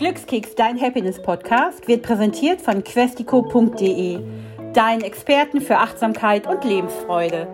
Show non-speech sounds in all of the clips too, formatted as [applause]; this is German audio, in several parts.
Glückskeks, dein Happiness-Podcast, wird präsentiert von questico.de, deinen Experten für Achtsamkeit und Lebensfreude.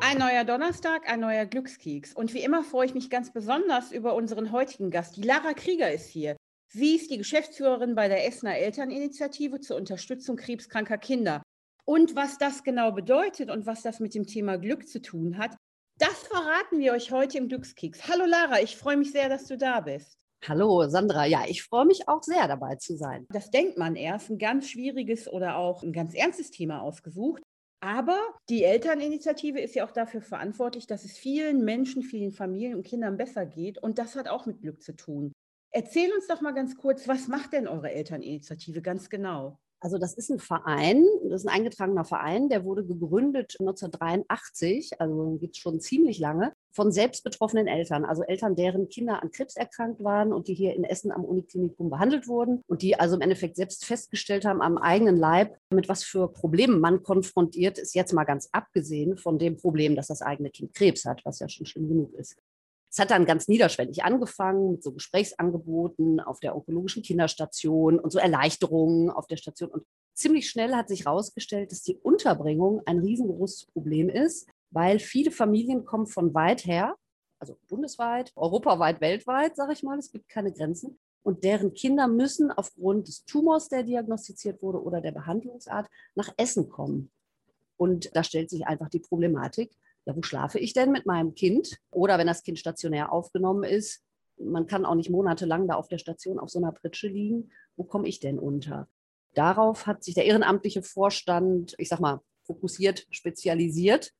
Ein neuer Donnerstag, ein neuer Glückskeks. Und wie immer freue ich mich ganz besonders über unseren heutigen Gast. Die Lara Krieger ist hier. Sie ist die Geschäftsführerin bei der Essener Elterninitiative zur Unterstützung krebskranker Kinder. Und was das genau bedeutet und was das mit dem Thema Glück zu tun hat, das verraten wir euch heute im Glückskeks. Hallo Lara, ich freue mich sehr, dass du da bist. Hallo Sandra, ja, ich freue mich auch sehr dabei zu sein. Das denkt man erst, ein ganz schwieriges oder auch ein ganz ernstes Thema ausgesucht. Aber die Elterninitiative ist ja auch dafür verantwortlich, dass es vielen Menschen, vielen Familien und Kindern besser geht. Und das hat auch mit Glück zu tun. Erzähl uns doch mal ganz kurz, was macht denn eure Elterninitiative ganz genau? Also das ist ein Verein, das ist ein eingetragener Verein, der wurde gegründet 1983, also gibt es schon ziemlich lange, von selbstbetroffenen Eltern, also Eltern, deren Kinder an Krebs erkrankt waren und die hier in Essen am Uniklinikum behandelt wurden und die also im Endeffekt selbst festgestellt haben am eigenen Leib, mit was für Problemen man konfrontiert ist, jetzt mal ganz abgesehen von dem Problem, dass das eigene Kind Krebs hat, was ja schon schlimm genug ist. Es hat dann ganz niederschwellig angefangen mit so Gesprächsangeboten auf der onkologischen Kinderstation und so Erleichterungen auf der Station. Und ziemlich schnell hat sich herausgestellt, dass die Unterbringung ein riesengroßes Problem ist, weil viele Familien kommen von weit her, also bundesweit, europaweit, weltweit, sage ich mal, es gibt keine Grenzen. Und deren Kinder müssen aufgrund des Tumors, der diagnostiziert wurde, oder der Behandlungsart nach Essen kommen. Und da stellt sich einfach die Problematik, ja, wo schlafe ich denn mit meinem Kind? Oder wenn das Kind stationär aufgenommen ist, man kann auch nicht monatelang da auf der Station auf so einer Pritsche liegen, wo komme ich denn unter? Darauf hat sich der ehrenamtliche Vorstand, ich sag mal, fokussiert, spezialisiert.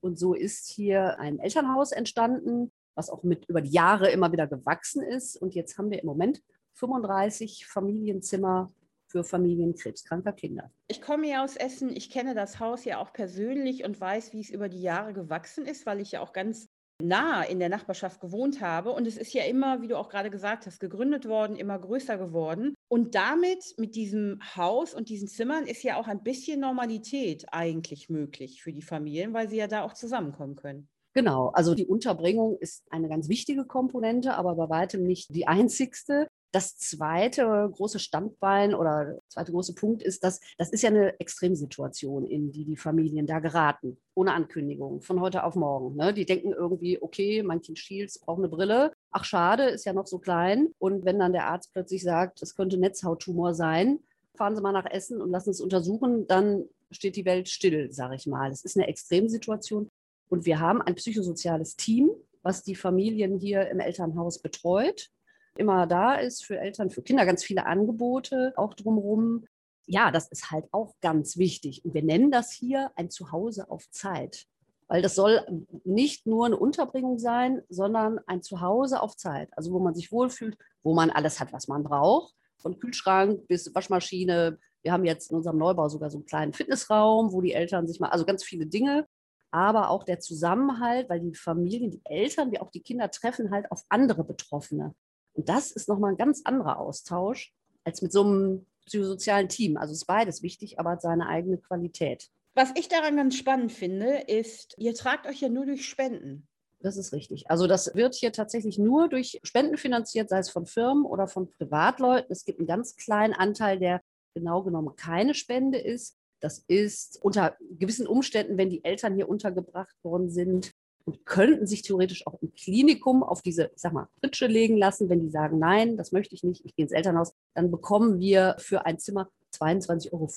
Und so ist hier ein Elternhaus entstanden, was auch mit über die Jahre immer wieder gewachsen ist. Und jetzt haben wir im Moment 35 Familienzimmer für Familien krebskranker Kinder. Ich komme ja aus Essen, ich kenne das Haus ja auch persönlich und weiß, wie es über die Jahre gewachsen ist, weil ich ja auch ganz nah in der Nachbarschaft gewohnt habe. Und es ist ja immer, wie du auch gerade gesagt hast, gegründet worden, immer größer geworden. Und damit, mit diesem Haus und diesen Zimmern, ist ja auch ein bisschen Normalität eigentlich möglich für die Familien, weil sie ja da auch zusammenkommen können. Genau, also die Unterbringung ist eine ganz wichtige Komponente, aber bei weitem nicht die einzigste. Das zweite große Standbein oder zweite große Punkt ist, dass das ist ja eine Extremsituation, in die die Familien da geraten, ohne Ankündigung, von heute auf morgen. Ne? Die denken irgendwie, okay, mein Kind schielt, braucht eine Brille. Ach schade, ist ja noch so klein. Und wenn dann der Arzt plötzlich sagt, es könnte Netzhauttumor sein, fahren Sie mal nach Essen und lassen es untersuchen, dann steht die Welt still, sage ich mal. Es ist eine Extremsituation. Und wir haben ein psychosoziales Team, was die Familien hier im Elternhaus betreut immer da ist für Eltern, für Kinder, ganz viele Angebote auch drumherum. Ja, das ist halt auch ganz wichtig. Und wir nennen das hier ein Zuhause auf Zeit. Weil das soll nicht nur eine Unterbringung sein, sondern ein Zuhause auf Zeit. Also wo man sich wohlfühlt, wo man alles hat, was man braucht. Von Kühlschrank bis Waschmaschine. Wir haben jetzt in unserem Neubau sogar so einen kleinen Fitnessraum, wo die Eltern sich mal, also ganz viele Dinge aber auch der Zusammenhalt, weil die Familien, die Eltern wie auch die Kinder treffen halt auf andere Betroffene. Und das ist nochmal ein ganz anderer Austausch als mit so einem psychosozialen Team. Also ist beides wichtig, aber hat seine eigene Qualität. Was ich daran ganz spannend finde, ist, ihr tragt euch ja nur durch Spenden. Das ist richtig. Also das wird hier tatsächlich nur durch Spenden finanziert, sei es von Firmen oder von Privatleuten. Es gibt einen ganz kleinen Anteil, der genau genommen keine Spende ist. Das ist unter gewissen Umständen, wenn die Eltern hier untergebracht worden sind, und könnten sich theoretisch auch im Klinikum auf diese, ich sag mal, Pritsche legen lassen. Wenn die sagen, nein, das möchte ich nicht, ich gehe ins Elternhaus, dann bekommen wir für ein Zimmer 22,50 Euro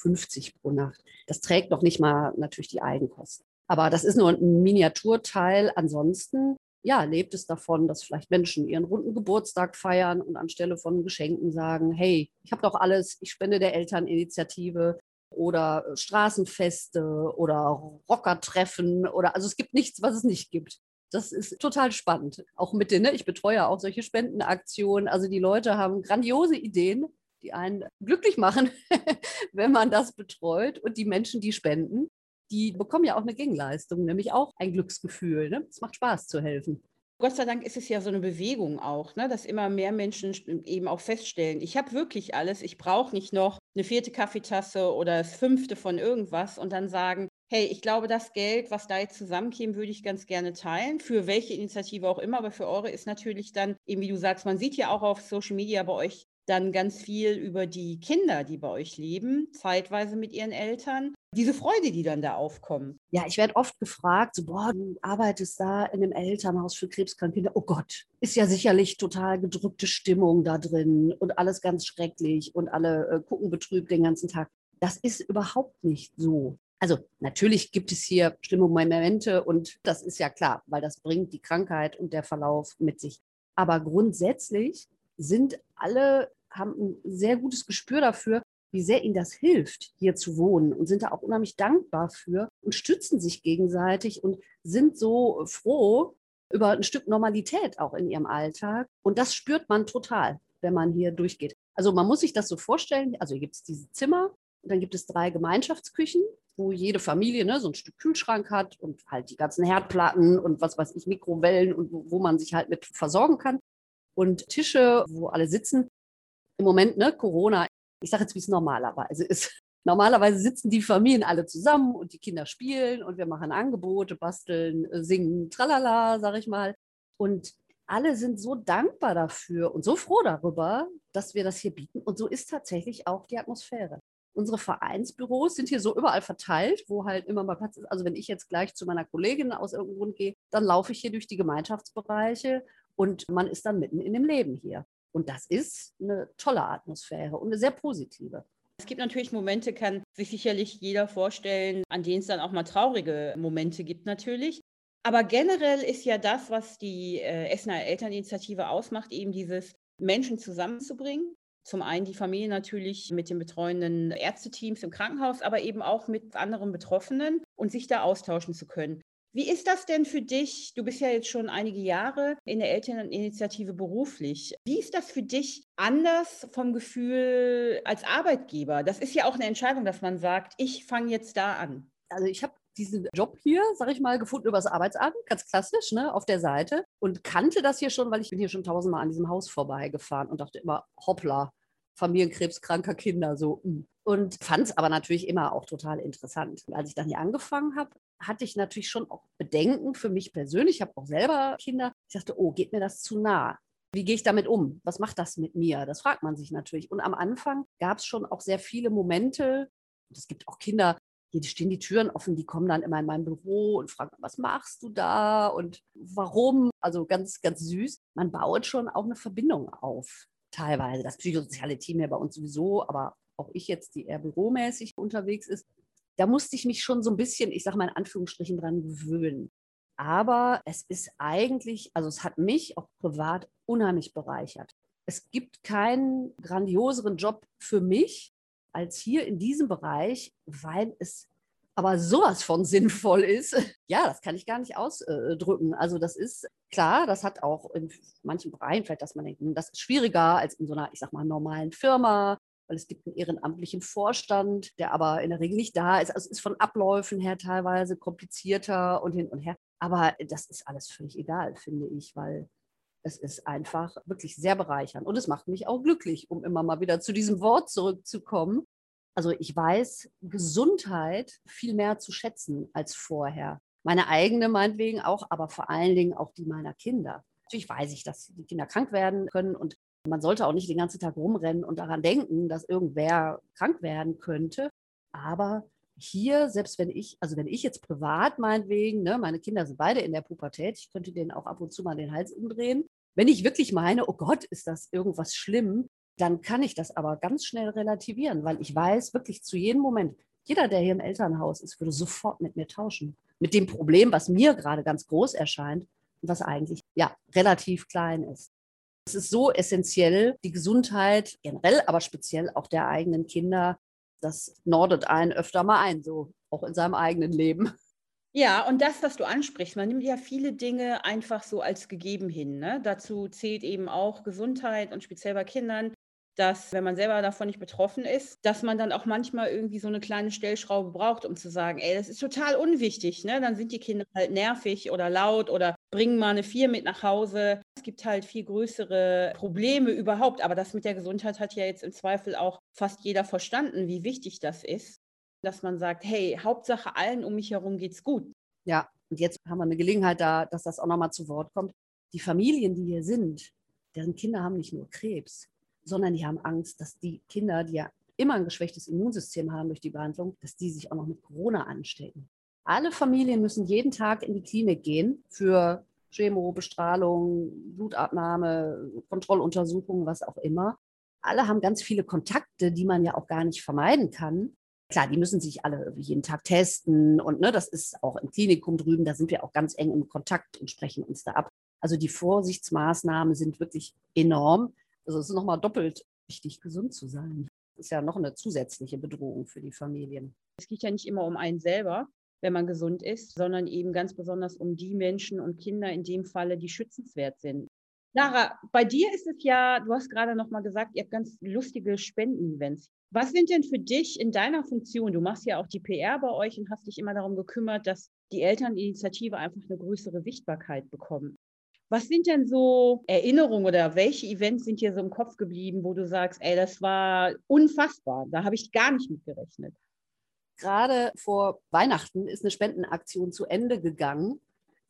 pro Nacht. Das trägt noch nicht mal natürlich die Eigenkosten. Aber das ist nur ein Miniaturteil. Ansonsten, ja, lebt es davon, dass vielleicht Menschen ihren runden Geburtstag feiern und anstelle von Geschenken sagen, hey, ich habe doch alles, ich spende der Elterninitiative oder äh, Straßenfeste oder Rockertreffen oder also es gibt nichts, was es nicht gibt. Das ist total spannend. Auch mit den, ne, ich betreue auch solche Spendenaktionen. Also die Leute haben grandiose Ideen, die einen glücklich machen, [laughs] wenn man das betreut. Und die Menschen, die spenden, die bekommen ja auch eine Gegenleistung, nämlich auch ein Glücksgefühl. Ne? Es macht Spaß zu helfen. Gott sei Dank ist es ja so eine Bewegung auch, ne, dass immer mehr Menschen eben auch feststellen, ich habe wirklich alles, ich brauche nicht noch eine vierte Kaffeetasse oder das fünfte von irgendwas und dann sagen, hey, ich glaube, das Geld, was da jetzt zusammenkäme, würde ich ganz gerne teilen. Für welche Initiative auch immer, aber für eure ist natürlich dann, eben wie du sagst, man sieht ja auch auf Social Media bei euch dann ganz viel über die Kinder, die bei euch leben, zeitweise mit ihren Eltern. Diese Freude, die dann da aufkommt. Ja, ich werde oft gefragt, so, boah, du arbeitest da in einem Elternhaus für krebskranke Kinder. Oh Gott, ist ja sicherlich total gedrückte Stimmung da drin und alles ganz schrecklich und alle äh, gucken betrübt den ganzen Tag. Das ist überhaupt nicht so. Also natürlich gibt es hier schlimme Momente und das ist ja klar, weil das bringt die Krankheit und der Verlauf mit sich. Aber grundsätzlich sind alle, haben ein sehr gutes Gespür dafür, wie sehr ihnen das hilft, hier zu wohnen und sind da auch unheimlich dankbar für und stützen sich gegenseitig und sind so froh über ein Stück Normalität auch in ihrem Alltag. Und das spürt man total, wenn man hier durchgeht. Also man muss sich das so vorstellen, also hier gibt es diese Zimmer und dann gibt es drei Gemeinschaftsküchen, wo jede Familie ne, so ein Stück Kühlschrank hat und halt die ganzen Herdplatten und was weiß ich, Mikrowellen und wo, wo man sich halt mit versorgen kann und Tische, wo alle sitzen. Im Moment, ne, Corona, ich sage jetzt, wie es normalerweise ist. [laughs] Normalerweise sitzen die Familien alle zusammen und die Kinder spielen und wir machen Angebote, basteln, äh, singen, tralala, sage ich mal. Und alle sind so dankbar dafür und so froh darüber, dass wir das hier bieten. Und so ist tatsächlich auch die Atmosphäre. Unsere Vereinsbüros sind hier so überall verteilt, wo halt immer mal Platz ist. Also wenn ich jetzt gleich zu meiner Kollegin aus irgendeinem Grund gehe, dann laufe ich hier durch die Gemeinschaftsbereiche und man ist dann mitten in dem Leben hier. Und das ist eine tolle Atmosphäre und eine sehr positive. Es gibt natürlich Momente, kann sich sicherlich jeder vorstellen, an denen es dann auch mal traurige Momente gibt natürlich. Aber generell ist ja das, was die äh, Essener Elterninitiative ausmacht, eben dieses Menschen zusammenzubringen. Zum einen die Familie natürlich mit den betreuenden Ärzteteams im Krankenhaus, aber eben auch mit anderen Betroffenen und sich da austauschen zu können. Wie ist das denn für dich? Du bist ja jetzt schon einige Jahre in der Elterninitiative beruflich. Wie ist das für dich anders vom Gefühl als Arbeitgeber? Das ist ja auch eine Entscheidung, dass man sagt, ich fange jetzt da an. Also ich habe diesen Job hier, sag ich mal, gefunden über das Arbeitsamt, ganz klassisch, ne, auf der Seite und kannte das hier schon, weil ich bin hier schon tausendmal an diesem Haus vorbeigefahren und dachte immer, hoppla, familienkrebskranker Kinder, so. Hm. Und fand es aber natürlich immer auch total interessant. Als ich dann hier angefangen habe, hatte ich natürlich schon auch Bedenken für mich persönlich. Ich habe auch selber Kinder. Ich dachte, oh, geht mir das zu nah? Wie gehe ich damit um? Was macht das mit mir? Das fragt man sich natürlich. Und am Anfang gab es schon auch sehr viele Momente. Es gibt auch Kinder, hier stehen die Türen offen, die kommen dann immer in mein Büro und fragen, was machst du da und warum? Also ganz, ganz süß. Man baut schon auch eine Verbindung auf, teilweise. Das psychosoziale Team ja bei uns sowieso, aber auch ich jetzt, die eher büromäßig unterwegs ist, da musste ich mich schon so ein bisschen, ich sage mal in Anführungsstrichen, dran gewöhnen. Aber es ist eigentlich, also es hat mich auch privat unheimlich bereichert. Es gibt keinen grandioseren Job für mich als hier in diesem Bereich, weil es aber sowas von [laughs] sinnvoll ist. Ja, das kann ich gar nicht ausdrücken. Also das ist klar, das hat auch in manchen Bereichen vielleicht, dass man denkt, hm, das ist schwieriger als in so einer, ich sag mal, normalen Firma weil es gibt einen ehrenamtlichen Vorstand, der aber in der Regel nicht da ist. Also es ist von Abläufen her teilweise komplizierter und hin und her. Aber das ist alles völlig egal, finde ich, weil es ist einfach wirklich sehr bereichernd und es macht mich auch glücklich, um immer mal wieder zu diesem Wort zurückzukommen. Also ich weiß Gesundheit viel mehr zu schätzen als vorher. Meine eigene meinetwegen auch, aber vor allen Dingen auch die meiner Kinder. Natürlich weiß ich, dass die Kinder krank werden können und man sollte auch nicht den ganzen Tag rumrennen und daran denken, dass irgendwer krank werden könnte. Aber hier, selbst wenn ich, also wenn ich jetzt privat meinetwegen, ne, meine Kinder sind beide in der Pubertät, ich könnte denen auch ab und zu mal den Hals umdrehen. Wenn ich wirklich meine, oh Gott, ist das irgendwas schlimm, dann kann ich das aber ganz schnell relativieren, weil ich weiß wirklich zu jedem Moment, jeder, der hier im Elternhaus ist, würde sofort mit mir tauschen. Mit dem Problem, was mir gerade ganz groß erscheint und was eigentlich ja relativ klein ist. Es ist so essentiell, die Gesundheit generell, aber speziell auch der eigenen Kinder. Das nordet einen öfter mal ein, so auch in seinem eigenen Leben. Ja, und das, was du ansprichst, man nimmt ja viele Dinge einfach so als gegeben hin. Ne? Dazu zählt eben auch Gesundheit und speziell bei Kindern dass wenn man selber davon nicht betroffen ist, dass man dann auch manchmal irgendwie so eine kleine Stellschraube braucht, um zu sagen, ey, das ist total unwichtig. Ne? Dann sind die Kinder halt nervig oder laut oder bringen mal eine Vier mit nach Hause. Es gibt halt viel größere Probleme überhaupt. Aber das mit der Gesundheit hat ja jetzt im Zweifel auch fast jeder verstanden, wie wichtig das ist. dass man sagt, hey, Hauptsache allen um mich herum geht's gut. Ja, und jetzt haben wir eine Gelegenheit da, dass das auch nochmal zu Wort kommt. Die Familien, die hier sind, deren Kinder haben nicht nur Krebs, sondern die haben Angst, dass die Kinder, die ja immer ein geschwächtes Immunsystem haben durch die Behandlung, dass die sich auch noch mit Corona anstecken. Alle Familien müssen jeden Tag in die Klinik gehen für Chemo, Bestrahlung, Blutabnahme, Kontrolluntersuchungen, was auch immer. Alle haben ganz viele Kontakte, die man ja auch gar nicht vermeiden kann. Klar, die müssen sich alle jeden Tag testen und ne, das ist auch im Klinikum drüben, da sind wir auch ganz eng im Kontakt und sprechen uns da ab. Also die Vorsichtsmaßnahmen sind wirklich enorm. Also es ist nochmal doppelt wichtig, gesund zu sein. Das ist ja noch eine zusätzliche Bedrohung für die Familien. Es geht ja nicht immer um einen selber, wenn man gesund ist, sondern eben ganz besonders um die Menschen und Kinder in dem Falle, die schützenswert sind. Lara, bei dir ist es ja, du hast gerade noch mal gesagt, ihr habt ganz lustige Spenden-Events. Was sind denn für dich in deiner Funktion, du machst ja auch die PR bei euch und hast dich immer darum gekümmert, dass die Elterninitiative einfach eine größere Sichtbarkeit bekommt. Was sind denn so Erinnerungen oder welche Events sind dir so im Kopf geblieben, wo du sagst, ey, das war unfassbar, da habe ich gar nicht mit gerechnet? Gerade vor Weihnachten ist eine Spendenaktion zu Ende gegangen,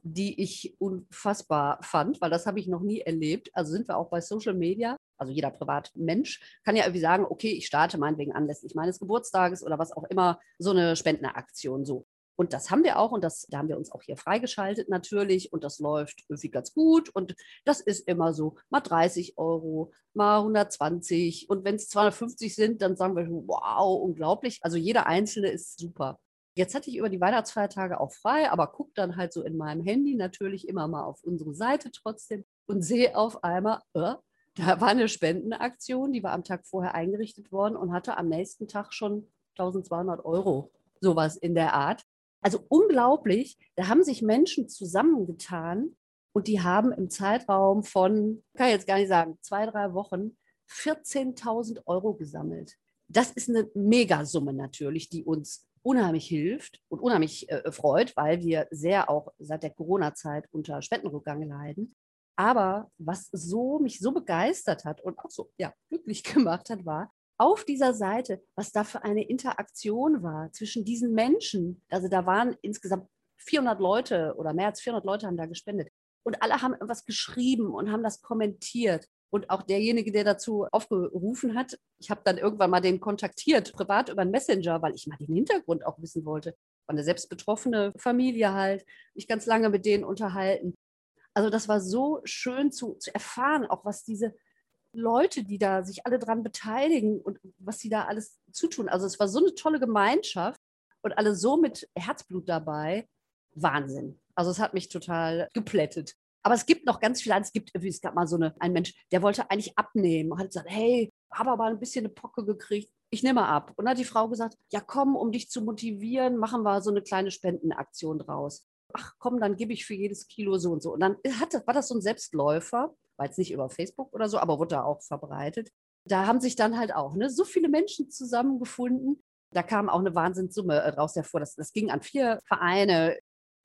die ich unfassbar fand, weil das habe ich noch nie erlebt. Also sind wir auch bei Social Media. Also jeder Privatmensch kann ja irgendwie sagen, okay, ich starte meinetwegen anlässlich meines Geburtstages oder was auch immer so eine Spendenaktion so. Und das haben wir auch und das, da haben wir uns auch hier freigeschaltet natürlich und das läuft irgendwie ganz gut und das ist immer so, mal 30 Euro, mal 120 und wenn es 250 sind, dann sagen wir, wow, unglaublich. Also jeder Einzelne ist super. Jetzt hatte ich über die Weihnachtsfeiertage auch frei, aber gucke dann halt so in meinem Handy natürlich immer mal auf unsere Seite trotzdem und sehe auf einmal, äh, da war eine Spendenaktion, die war am Tag vorher eingerichtet worden und hatte am nächsten Tag schon 1200 Euro, sowas in der Art. Also unglaublich, da haben sich Menschen zusammengetan und die haben im Zeitraum von, kann ich jetzt gar nicht sagen, zwei, drei Wochen 14.000 Euro gesammelt. Das ist eine Megasumme natürlich, die uns unheimlich hilft und unheimlich äh, freut, weil wir sehr auch seit der Corona-Zeit unter Spendenrückgang leiden. Aber was so mich so begeistert hat und auch so ja, glücklich [laughs] gemacht hat, war, auf dieser Seite, was da für eine Interaktion war zwischen diesen Menschen. Also da waren insgesamt 400 Leute oder mehr als 400 Leute haben da gespendet. Und alle haben etwas geschrieben und haben das kommentiert. Und auch derjenige, der dazu aufgerufen hat, ich habe dann irgendwann mal den kontaktiert, privat über einen Messenger, weil ich mal den Hintergrund auch wissen wollte. War eine selbst betroffene Familie halt, mich ganz lange mit denen unterhalten. Also das war so schön zu, zu erfahren, auch was diese Leute, die da sich alle dran beteiligen und was sie da alles zutun. Also es war so eine tolle Gemeinschaft und alle so mit Herzblut dabei. Wahnsinn. Also es hat mich total geplättet. Aber es gibt noch ganz viele. Es gibt, es gab mal so eine, ein Mensch, der wollte eigentlich abnehmen und hat gesagt, hey, habe aber ein bisschen eine Pocke gekriegt. Ich nehme ab. Und dann hat die Frau gesagt, ja komm, um dich zu motivieren, machen wir so eine kleine Spendenaktion draus. Ach komm, dann gebe ich für jedes Kilo so und so. Und dann hatte, war das so ein Selbstläufer war jetzt nicht über Facebook oder so, aber wurde da auch verbreitet. Da haben sich dann halt auch ne, so viele Menschen zusammengefunden. Da kam auch eine Wahnsinnssumme äh, raus hervor. Das, das ging an vier Vereine.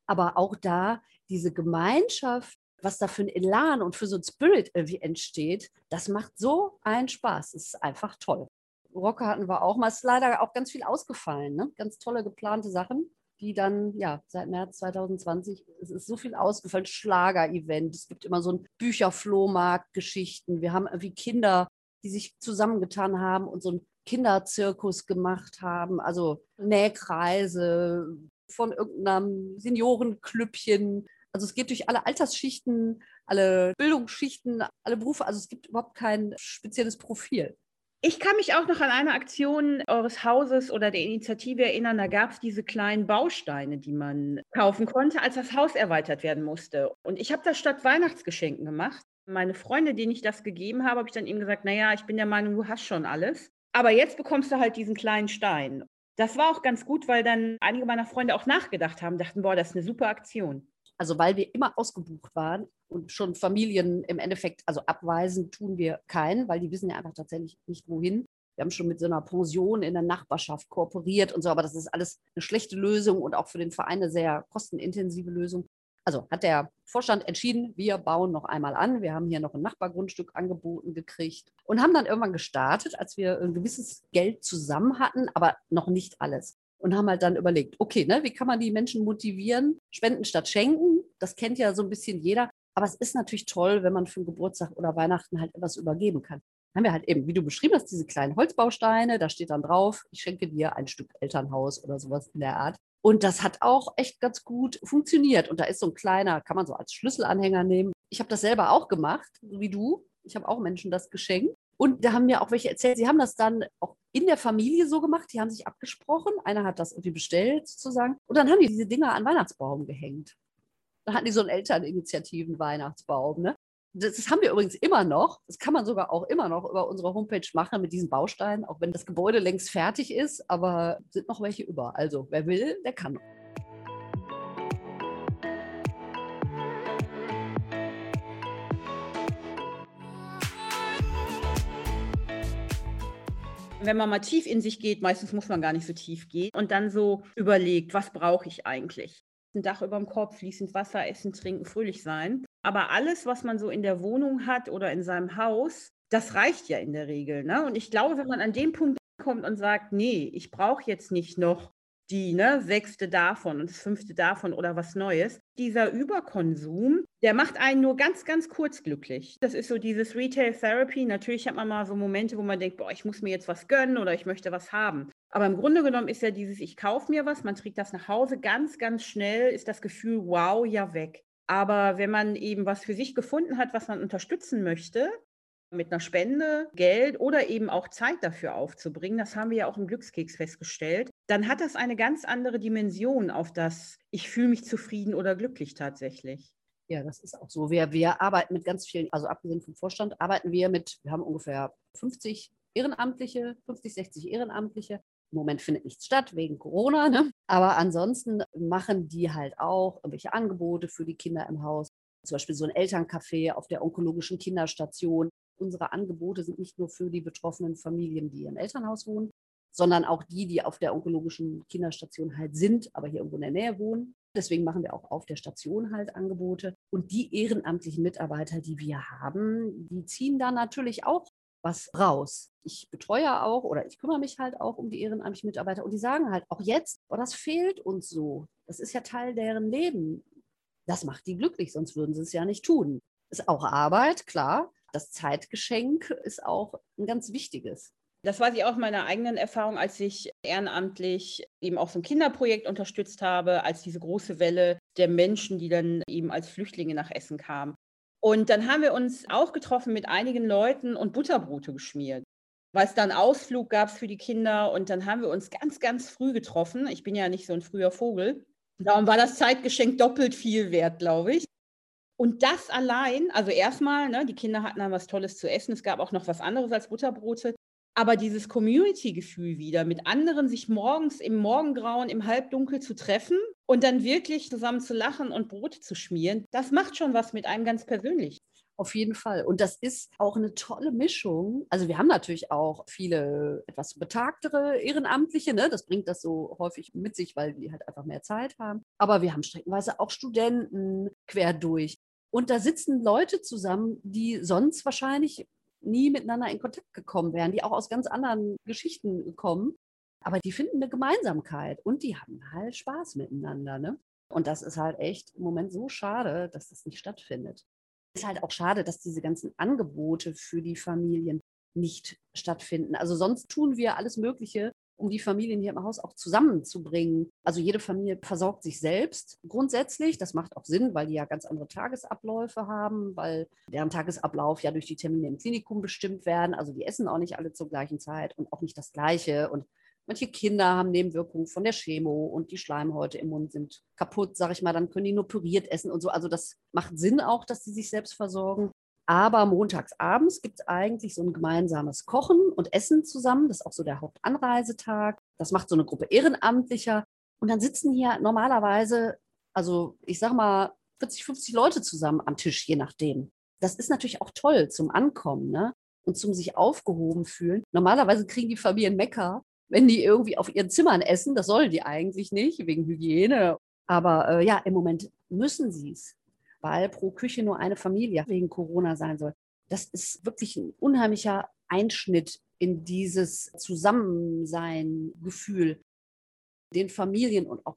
Aber auch da diese Gemeinschaft, was da für ein Elan und für so ein Spirit irgendwie entsteht, das macht so einen Spaß. Es ist einfach toll. Rocker hatten wir auch mal. Es ist leider auch ganz viel ausgefallen. Ne? Ganz tolle geplante Sachen die dann, ja, seit März 2020, es ist so viel ausgefallen, Schlager-Event, es gibt immer so ein Bücherflohmarkt-Geschichten, wir haben irgendwie Kinder, die sich zusammengetan haben und so einen Kinderzirkus gemacht haben, also Nähkreise von irgendeinem Seniorenklüppchen. Also es geht durch alle Altersschichten, alle Bildungsschichten, alle Berufe. Also es gibt überhaupt kein spezielles Profil. Ich kann mich auch noch an eine Aktion eures Hauses oder der Initiative erinnern. Da gab es diese kleinen Bausteine, die man kaufen konnte, als das Haus erweitert werden musste. Und ich habe das statt Weihnachtsgeschenken gemacht. Meine Freunde, denen ich das gegeben habe, habe ich dann eben gesagt, naja, ich bin der Meinung, du hast schon alles. Aber jetzt bekommst du halt diesen kleinen Stein. Das war auch ganz gut, weil dann einige meiner Freunde auch nachgedacht haben, dachten, boah, das ist eine super Aktion. Also weil wir immer ausgebucht waren und schon Familien im Endeffekt, also abweisen tun wir keinen, weil die wissen ja einfach tatsächlich nicht wohin. Wir haben schon mit so einer Pension in der Nachbarschaft kooperiert und so, aber das ist alles eine schlechte Lösung und auch für den Verein eine sehr kostenintensive Lösung. Also hat der Vorstand entschieden, wir bauen noch einmal an. Wir haben hier noch ein Nachbargrundstück angeboten gekriegt und haben dann irgendwann gestartet, als wir ein gewisses Geld zusammen hatten, aber noch nicht alles. Und haben halt dann überlegt, okay, ne, wie kann man die Menschen motivieren? Spenden statt schenken, das kennt ja so ein bisschen jeder. Aber es ist natürlich toll, wenn man für Geburtstag oder Weihnachten halt etwas übergeben kann. Dann haben wir halt eben, wie du beschrieben hast, diese kleinen Holzbausteine, da steht dann drauf, ich schenke dir ein Stück Elternhaus oder sowas in der Art. Und das hat auch echt ganz gut funktioniert. Und da ist so ein kleiner, kann man so als Schlüsselanhänger nehmen. Ich habe das selber auch gemacht, so wie du. Ich habe auch Menschen das geschenkt. Und da haben mir auch welche erzählt, sie haben das dann auch in der Familie so gemacht, die haben sich abgesprochen. Einer hat das irgendwie bestellt sozusagen. Und dann haben die diese Dinger an Weihnachtsbaum gehängt. Da hatten die so einen Elterninitiativen-Weihnachtsbaum. Ne? Das, das, haben wir übrigens immer noch. Das kann man sogar auch immer noch über unsere Homepage machen mit diesen Bausteinen, auch wenn das Gebäude längst fertig ist, aber sind noch welche über. Also wer will, der kann. Wenn man mal tief in sich geht, meistens muss man gar nicht so tief gehen und dann so überlegt, was brauche ich eigentlich? Ein Dach über dem Kopf, fließend Wasser, Essen, Trinken, fröhlich sein. Aber alles, was man so in der Wohnung hat oder in seinem Haus, das reicht ja in der Regel. Ne? Und ich glaube, wenn man an dem Punkt kommt und sagt, nee, ich brauche jetzt nicht noch die ne, sechste davon und das fünfte davon oder was Neues. Dieser Überkonsum, der macht einen nur ganz, ganz kurz glücklich. Das ist so dieses Retail Therapy. Natürlich hat man mal so Momente, wo man denkt, boah, ich muss mir jetzt was gönnen oder ich möchte was haben. Aber im Grunde genommen ist ja dieses, ich kaufe mir was, man trägt das nach Hause, ganz, ganz schnell ist das Gefühl, wow, ja weg. Aber wenn man eben was für sich gefunden hat, was man unterstützen möchte, mit einer Spende, Geld oder eben auch Zeit dafür aufzubringen, das haben wir ja auch im Glückskeks festgestellt, dann hat das eine ganz andere Dimension auf das, ich fühle mich zufrieden oder glücklich tatsächlich. Ja, das ist auch so. Wir, wir arbeiten mit ganz vielen, also abgesehen vom Vorstand, arbeiten wir mit, wir haben ungefähr 50 Ehrenamtliche, 50, 60 Ehrenamtliche im Moment findet nichts statt wegen Corona, ne? aber ansonsten machen die halt auch irgendwelche Angebote für die Kinder im Haus. Zum Beispiel so ein Elterncafé auf der onkologischen Kinderstation. Unsere Angebote sind nicht nur für die betroffenen Familien, die im Elternhaus wohnen, sondern auch die, die auf der onkologischen Kinderstation halt sind, aber hier irgendwo in der Nähe wohnen. Deswegen machen wir auch auf der Station halt Angebote. Und die ehrenamtlichen Mitarbeiter, die wir haben, die ziehen da natürlich auch was raus. Ich betreue auch oder ich kümmere mich halt auch um die ehrenamtlichen Mitarbeiter und die sagen halt auch jetzt, oh, das fehlt uns so. Das ist ja Teil deren Leben. Das macht die glücklich, sonst würden sie es ja nicht tun. Ist auch Arbeit, klar. Das Zeitgeschenk ist auch ein ganz wichtiges. Das weiß ich auch meiner eigenen Erfahrung, als ich ehrenamtlich eben auch so ein Kinderprojekt unterstützt habe, als diese große Welle der Menschen, die dann eben als Flüchtlinge nach Essen kamen. Und dann haben wir uns auch getroffen mit einigen Leuten und Butterbrote geschmiert, weil es dann Ausflug gab für die Kinder. Und dann haben wir uns ganz, ganz früh getroffen. Ich bin ja nicht so ein früher Vogel. Darum war das Zeitgeschenk doppelt viel wert, glaube ich. Und das allein, also erstmal, ne, die Kinder hatten dann was Tolles zu essen. Es gab auch noch was anderes als Butterbrote. Aber dieses Community-Gefühl wieder, mit anderen sich morgens im Morgengrauen, im Halbdunkel zu treffen und dann wirklich zusammen zu lachen und Brot zu schmieren, das macht schon was mit einem ganz persönlich. Auf jeden Fall. Und das ist auch eine tolle Mischung. Also wir haben natürlich auch viele etwas betagtere Ehrenamtliche. Ne? Das bringt das so häufig mit sich, weil die halt einfach mehr Zeit haben. Aber wir haben streckenweise auch Studenten quer durch. Und da sitzen Leute zusammen, die sonst wahrscheinlich nie miteinander in Kontakt gekommen wären, die auch aus ganz anderen Geschichten kommen. Aber die finden eine Gemeinsamkeit und die haben halt Spaß miteinander. Ne? Und das ist halt echt im Moment so schade, dass das nicht stattfindet. Es ist halt auch schade, dass diese ganzen Angebote für die Familien nicht stattfinden. Also sonst tun wir alles Mögliche, um die Familien hier im Haus auch zusammenzubringen. Also jede Familie versorgt sich selbst grundsätzlich. Das macht auch Sinn, weil die ja ganz andere Tagesabläufe haben, weil deren Tagesablauf ja durch die Termine im Klinikum bestimmt werden. Also die essen auch nicht alle zur gleichen Zeit und auch nicht das Gleiche. Und manche Kinder haben Nebenwirkungen von der Chemo und die Schleimhäute im Mund sind kaputt, sage ich mal. Dann können die nur püriert essen und so. Also das macht Sinn auch, dass sie sich selbst versorgen. Aber montags abends gibt es eigentlich so ein gemeinsames Kochen und Essen zusammen. Das ist auch so der Hauptanreisetag. Das macht so eine Gruppe Ehrenamtlicher. Und dann sitzen hier normalerweise, also ich sag mal, 40, 50 Leute zusammen am Tisch, je nachdem. Das ist natürlich auch toll zum Ankommen ne? und zum sich aufgehoben fühlen. Normalerweise kriegen die Familien Mecker, wenn die irgendwie auf ihren Zimmern essen. Das sollen die eigentlich nicht, wegen Hygiene. Aber äh, ja, im Moment müssen sie es weil pro Küche nur eine Familie wegen Corona sein soll. Das ist wirklich ein unheimlicher Einschnitt in dieses Zusammensein-Gefühl. den Familien und auch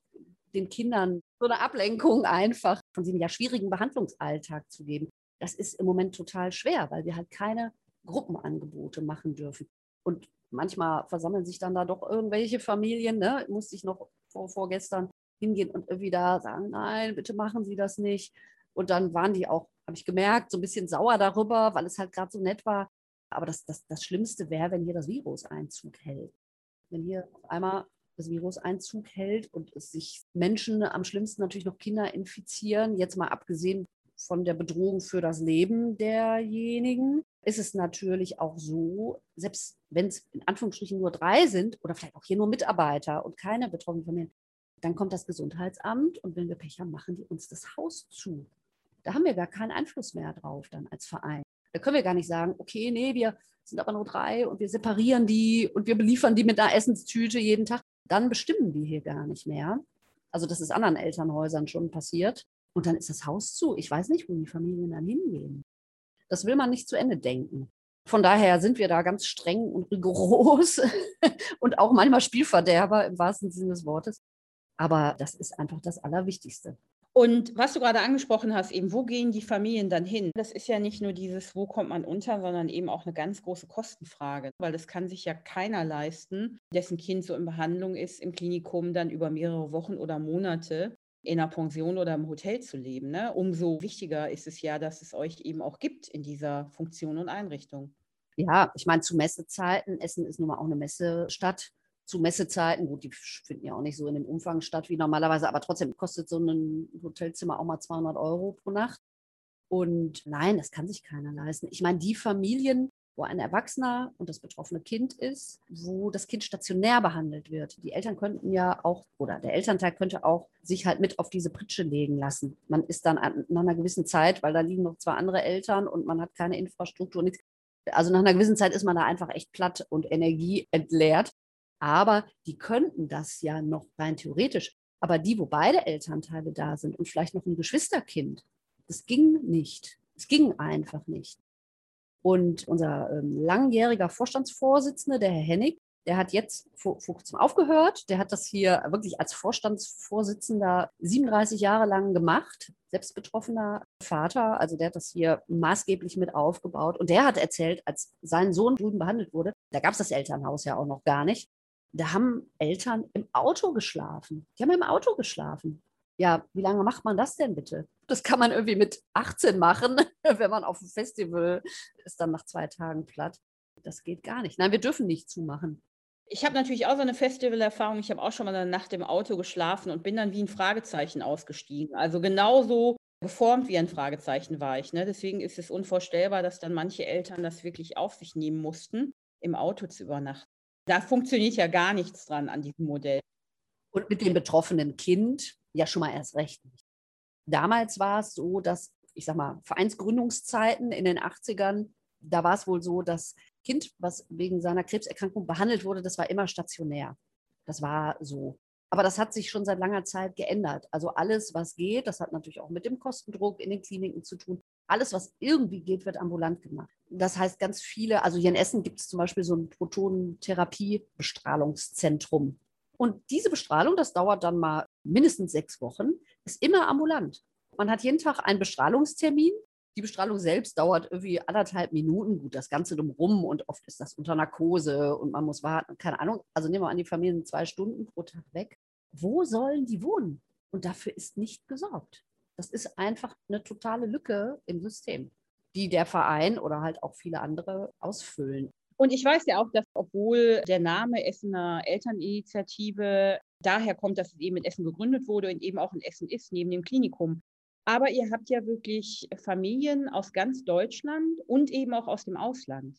den Kindern so eine Ablenkung einfach von diesem ja schwierigen Behandlungsalltag zu geben. Das ist im Moment total schwer, weil wir halt keine Gruppenangebote machen dürfen. Und manchmal versammeln sich dann da doch irgendwelche Familien, ne? musste ich noch vor, vorgestern hingehen und irgendwie da sagen, nein, bitte machen Sie das nicht. Und dann waren die auch, habe ich gemerkt, so ein bisschen sauer darüber, weil es halt gerade so nett war. Aber das, das, das Schlimmste wäre, wenn hier das Virus Einzug hält. Wenn hier auf einmal das Virus Einzug hält und es sich Menschen, am schlimmsten natürlich noch Kinder infizieren, jetzt mal abgesehen von der Bedrohung für das Leben derjenigen, ist es natürlich auch so, selbst wenn es in Anführungsstrichen nur drei sind oder vielleicht auch hier nur Mitarbeiter und keine betroffenen Familien, dann kommt das Gesundheitsamt und wenn wir Pech haben, machen die uns das Haus zu. Da haben wir gar keinen Einfluss mehr drauf dann als Verein. Da können wir gar nicht sagen, okay, nee, wir sind aber nur drei und wir separieren die und wir beliefern die mit einer Essenstüte jeden Tag. Dann bestimmen wir hier gar nicht mehr. Also das ist anderen Elternhäusern schon passiert. Und dann ist das Haus zu. Ich weiß nicht, wo die Familien dann hingehen. Das will man nicht zu Ende denken. Von daher sind wir da ganz streng und rigoros [laughs] und auch manchmal Spielverderber im wahrsten Sinne des Wortes. Aber das ist einfach das Allerwichtigste. Und was du gerade angesprochen hast, eben, wo gehen die Familien dann hin? Das ist ja nicht nur dieses, wo kommt man unter, sondern eben auch eine ganz große Kostenfrage, weil das kann sich ja keiner leisten, dessen Kind so in Behandlung ist im Klinikum dann über mehrere Wochen oder Monate in einer Pension oder im Hotel zu leben. Ne? Umso wichtiger ist es ja, dass es euch eben auch gibt in dieser Funktion und Einrichtung. Ja, ich meine, zu Messezeiten, Essen ist nun mal auch eine Messestadt. Zu Messezeiten, gut, die finden ja auch nicht so in dem Umfang statt wie normalerweise, aber trotzdem kostet so ein Hotelzimmer auch mal 200 Euro pro Nacht. Und nein, das kann sich keiner leisten. Ich meine, die Familien, wo ein Erwachsener und das betroffene Kind ist, wo das Kind stationär behandelt wird. Die Eltern könnten ja auch, oder der Elternteil könnte auch sich halt mit auf diese Pritsche legen lassen. Man ist dann an, nach einer gewissen Zeit, weil da liegen noch zwei andere Eltern und man hat keine Infrastruktur, nichts. Also nach einer gewissen Zeit ist man da einfach echt platt und Energie entleert. Aber die könnten das ja noch rein theoretisch. Aber die, wo beide Elternteile da sind und vielleicht noch ein Geschwisterkind, das ging nicht. Es ging einfach nicht. Und unser ähm, langjähriger Vorstandsvorsitzende, der Herr Hennig, der hat jetzt vor, vor kurzem aufgehört. Der hat das hier wirklich als Vorstandsvorsitzender 37 Jahre lang gemacht. Selbst betroffener Vater, also der hat das hier maßgeblich mit aufgebaut. Und der hat erzählt, als sein Sohn drüben behandelt wurde, da gab es das Elternhaus ja auch noch gar nicht. Da haben Eltern im Auto geschlafen. Die haben im Auto geschlafen. Ja, wie lange macht man das denn bitte? Das kann man irgendwie mit 18 machen, [laughs] wenn man auf dem Festival ist, dann nach zwei Tagen platt. Das geht gar nicht. Nein, wir dürfen nicht zumachen. Ich habe natürlich auch so eine Festivalerfahrung. Ich habe auch schon mal eine Nacht im Auto geschlafen und bin dann wie ein Fragezeichen ausgestiegen. Also genauso geformt wie ein Fragezeichen war ich. Ne? Deswegen ist es unvorstellbar, dass dann manche Eltern das wirklich auf sich nehmen mussten, im Auto zu übernachten. Da funktioniert ja gar nichts dran an diesem Modell. Und mit dem betroffenen Kind ja schon mal erst recht nicht. Damals war es so, dass, ich sag mal, Vereinsgründungszeiten in den 80ern, da war es wohl so, das Kind, was wegen seiner Krebserkrankung behandelt wurde, das war immer stationär. Das war so. Aber das hat sich schon seit langer Zeit geändert. Also alles, was geht, das hat natürlich auch mit dem Kostendruck in den Kliniken zu tun. Alles, was irgendwie geht, wird ambulant gemacht. Das heißt, ganz viele, also hier in Essen gibt es zum Beispiel so ein Protonentherapie-Bestrahlungszentrum. Und diese Bestrahlung, das dauert dann mal mindestens sechs Wochen, ist immer ambulant. Man hat jeden Tag einen Bestrahlungstermin. Die Bestrahlung selbst dauert irgendwie anderthalb Minuten. Gut, das Ganze drumherum und oft ist das unter Narkose und man muss warten. Keine Ahnung. Also nehmen wir an, die Familien zwei Stunden pro Tag weg. Wo sollen die wohnen? Und dafür ist nicht gesorgt. Das ist einfach eine totale Lücke im System, die der Verein oder halt auch viele andere ausfüllen. Und ich weiß ja auch, dass obwohl der Name Essener Elterninitiative daher kommt, dass es eben in Essen gegründet wurde und eben auch in Essen ist, neben dem Klinikum. Aber ihr habt ja wirklich Familien aus ganz Deutschland und eben auch aus dem Ausland.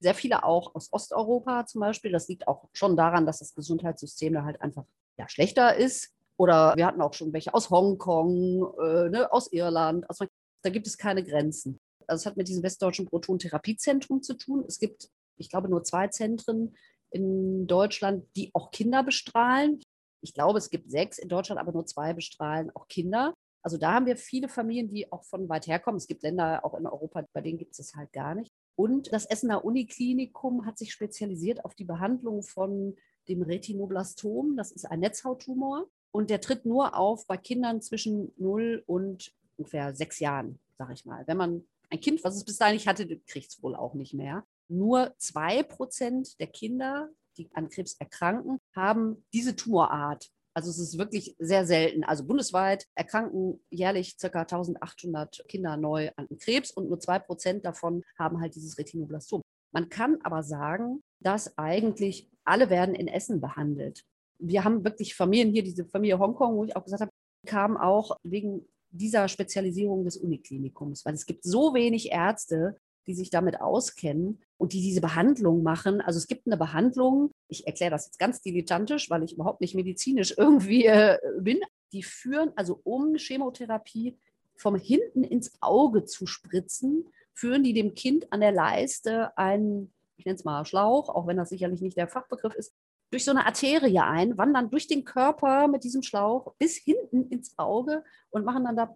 Sehr viele auch aus Osteuropa zum Beispiel. Das liegt auch schon daran, dass das Gesundheitssystem da halt einfach ja, schlechter ist. Oder wir hatten auch schon welche aus Hongkong, äh, ne, aus Irland. Aus, da gibt es keine Grenzen. Also es hat mit diesem westdeutschen Protontherapiezentrum zu tun. Es gibt, ich glaube, nur zwei Zentren in Deutschland, die auch Kinder bestrahlen. Ich glaube, es gibt sechs in Deutschland, aber nur zwei bestrahlen auch Kinder. Also da haben wir viele Familien, die auch von weit herkommen. Es gibt Länder auch in Europa, bei denen gibt es das halt gar nicht. Und das Essener Uniklinikum hat sich spezialisiert auf die Behandlung von dem Retinoblastom. Das ist ein Netzhauttumor und der tritt nur auf bei Kindern zwischen 0 und ungefähr sechs Jahren, sage ich mal. Wenn man ein Kind, was es bis dahin nicht hatte, kriegt es wohl auch nicht mehr. Nur zwei Prozent der Kinder, die an Krebs erkranken, haben diese Tumorart. Also es ist wirklich sehr selten. Also bundesweit erkranken jährlich ca. 1800 Kinder neu an Krebs und nur zwei Prozent davon haben halt dieses Retinoblastom. Man kann aber sagen, dass eigentlich alle werden in Essen behandelt. Wir haben wirklich Familien hier, diese Familie Hongkong, wo ich auch gesagt habe, kam auch wegen dieser Spezialisierung des Uniklinikums, weil es gibt so wenig Ärzte, die sich damit auskennen und die diese Behandlung machen. Also es gibt eine Behandlung, ich erkläre das jetzt ganz dilettantisch, weil ich überhaupt nicht medizinisch [laughs] irgendwie äh, bin. Die führen also um Chemotherapie vom hinten ins Auge zu spritzen, führen die dem Kind an der Leiste einen, ich nenne es mal Schlauch, auch wenn das sicherlich nicht der Fachbegriff ist, durch so eine Arterie ein, wandern durch den Körper mit diesem Schlauch bis hinten ins Auge und machen dann da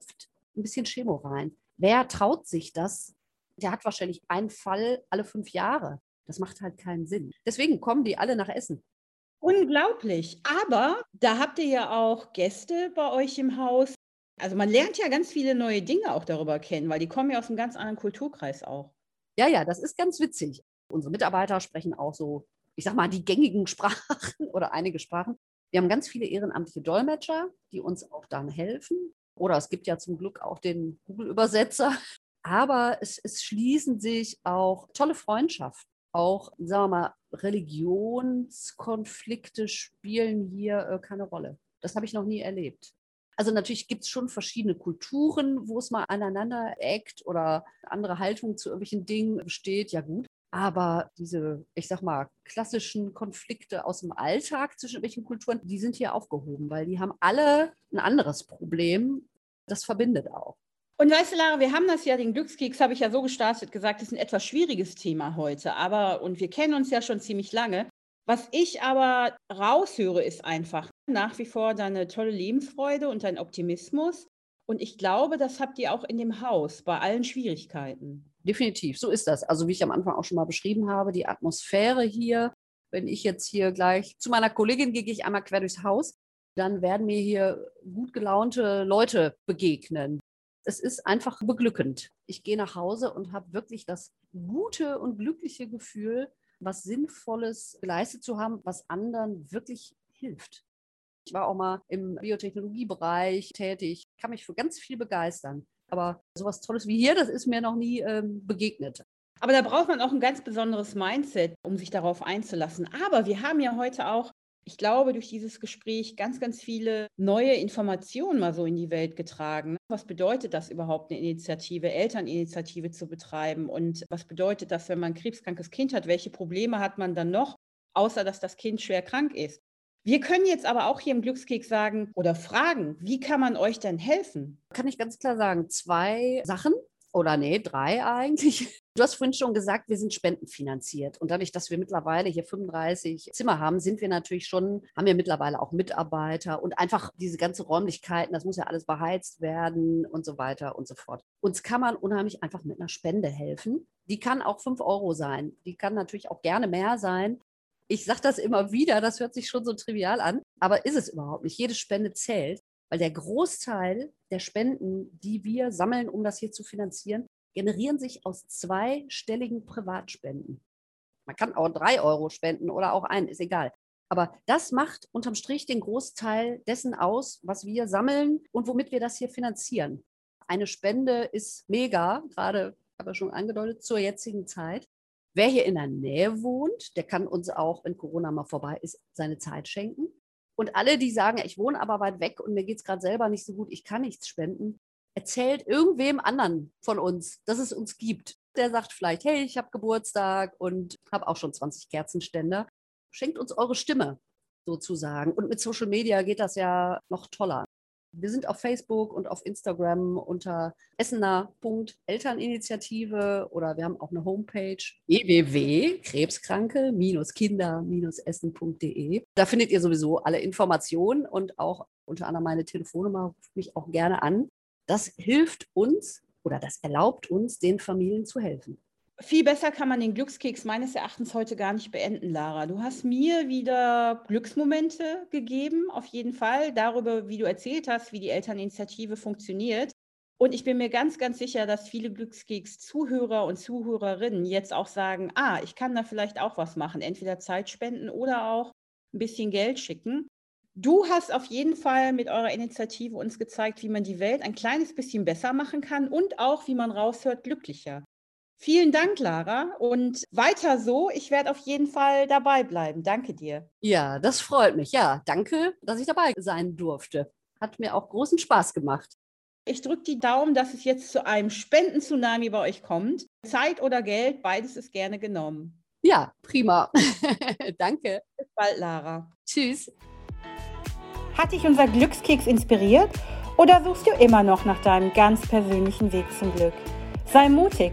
ein bisschen Chemo rein. Wer traut sich das? Der hat wahrscheinlich einen Fall alle fünf Jahre. Das macht halt keinen Sinn. Deswegen kommen die alle nach Essen. Unglaublich. Aber da habt ihr ja auch Gäste bei euch im Haus. Also man lernt ja ganz viele neue Dinge auch darüber kennen, weil die kommen ja aus einem ganz anderen Kulturkreis auch. Ja, ja, das ist ganz witzig. Unsere Mitarbeiter sprechen auch so ich sag mal, die gängigen Sprachen [laughs] oder einige Sprachen. Wir haben ganz viele ehrenamtliche Dolmetscher, die uns auch dann helfen. Oder es gibt ja zum Glück auch den Google-Übersetzer. Aber es, es schließen sich auch tolle Freundschaften. Auch, sagen wir mal, Religionskonflikte spielen hier äh, keine Rolle. Das habe ich noch nie erlebt. Also natürlich gibt es schon verschiedene Kulturen, wo es mal aneinander eckt oder andere Haltung zu irgendwelchen Dingen besteht. Ja gut, aber diese, ich sag mal, klassischen Konflikte aus dem Alltag zwischen welchen Kulturen, die sind hier aufgehoben, weil die haben alle ein anderes Problem. Das verbindet auch. Und weißt du, Lara, wir haben das ja, den Glückskeks habe ich ja so gestartet, gesagt, das ist ein etwas schwieriges Thema heute. Aber, und wir kennen uns ja schon ziemlich lange. Was ich aber raushöre, ist einfach nach wie vor deine tolle Lebensfreude und dein Optimismus. Und ich glaube, das habt ihr auch in dem Haus bei allen Schwierigkeiten. Definitiv, so ist das. Also wie ich am Anfang auch schon mal beschrieben habe, die Atmosphäre hier, wenn ich jetzt hier gleich zu meiner Kollegin gehe, gehe ich einmal quer durchs Haus, dann werden mir hier gut gelaunte Leute begegnen. Es ist einfach beglückend. Ich gehe nach Hause und habe wirklich das gute und glückliche Gefühl, was Sinnvolles geleistet zu haben, was anderen wirklich hilft. Ich war auch mal im Biotechnologiebereich tätig, kann mich für ganz viel begeistern. Aber sowas Tolles wie hier, das ist mir noch nie ähm, begegnet. Aber da braucht man auch ein ganz besonderes Mindset, um sich darauf einzulassen. Aber wir haben ja heute auch, ich glaube, durch dieses Gespräch ganz, ganz viele neue Informationen mal so in die Welt getragen. Was bedeutet das überhaupt, eine Initiative, Elterninitiative zu betreiben? Und was bedeutet das, wenn man ein krebskrankes Kind hat? Welche Probleme hat man dann noch, außer dass das Kind schwer krank ist? Wir können jetzt aber auch hier im Glückskeks sagen oder fragen, wie kann man euch denn helfen? Kann ich ganz klar sagen, zwei Sachen oder nee, drei eigentlich. [laughs] Du hast vorhin schon gesagt, wir sind spendenfinanziert. Und dadurch, dass wir mittlerweile hier 35 Zimmer haben, sind wir natürlich schon, haben wir mittlerweile auch Mitarbeiter und einfach diese ganze Räumlichkeiten, das muss ja alles beheizt werden und so weiter und so fort. Uns kann man unheimlich einfach mit einer Spende helfen. Die kann auch 5 Euro sein. Die kann natürlich auch gerne mehr sein. Ich sage das immer wieder, das hört sich schon so trivial an, aber ist es überhaupt nicht. Jede Spende zählt, weil der Großteil der Spenden, die wir sammeln, um das hier zu finanzieren, generieren sich aus zweistelligen Privatspenden. Man kann auch drei Euro spenden oder auch einen, ist egal. Aber das macht unterm Strich den Großteil dessen aus, was wir sammeln und womit wir das hier finanzieren. Eine Spende ist mega, gerade habe ich schon angedeutet, zur jetzigen Zeit. Wer hier in der Nähe wohnt, der kann uns auch, wenn Corona mal vorbei ist, seine Zeit schenken. Und alle, die sagen, ich wohne aber weit weg und mir geht es gerade selber nicht so gut, ich kann nichts spenden, erzählt irgendwem anderen von uns, dass es uns gibt. Der sagt vielleicht, hey, ich habe Geburtstag und habe auch schon 20 Kerzenständer. Schenkt uns eure Stimme sozusagen. Und mit Social Media geht das ja noch toller. Wir sind auf Facebook und auf Instagram unter essener.elterninitiative oder wir haben auch eine Homepage www.krebskranke-kinder-essen.de. Da findet ihr sowieso alle Informationen und auch unter anderem meine Telefonnummer, ruft mich auch gerne an. Das hilft uns oder das erlaubt uns, den Familien zu helfen. Viel besser kann man den Glückskeks meines Erachtens heute gar nicht beenden, Lara. Du hast mir wieder Glücksmomente gegeben, auf jeden Fall, darüber, wie du erzählt hast, wie die Elterninitiative funktioniert. Und ich bin mir ganz, ganz sicher, dass viele Glückskeks-Zuhörer und Zuhörerinnen jetzt auch sagen, ah, ich kann da vielleicht auch was machen, entweder Zeit spenden oder auch ein bisschen Geld schicken. Du hast auf jeden Fall mit eurer Initiative uns gezeigt, wie man die Welt ein kleines bisschen besser machen kann und auch, wie man raushört, glücklicher. Vielen Dank, Lara. Und weiter so. Ich werde auf jeden Fall dabei bleiben. Danke dir. Ja, das freut mich. Ja, danke, dass ich dabei sein durfte. Hat mir auch großen Spaß gemacht. Ich drücke die Daumen, dass es jetzt zu einem Spenden-Tsunami bei euch kommt. Zeit oder Geld, beides ist gerne genommen. Ja, prima. [laughs] danke. Bis bald, Lara. Tschüss. Hat dich unser Glückskeks inspiriert oder suchst du immer noch nach deinem ganz persönlichen Weg zum Glück? Sei mutig.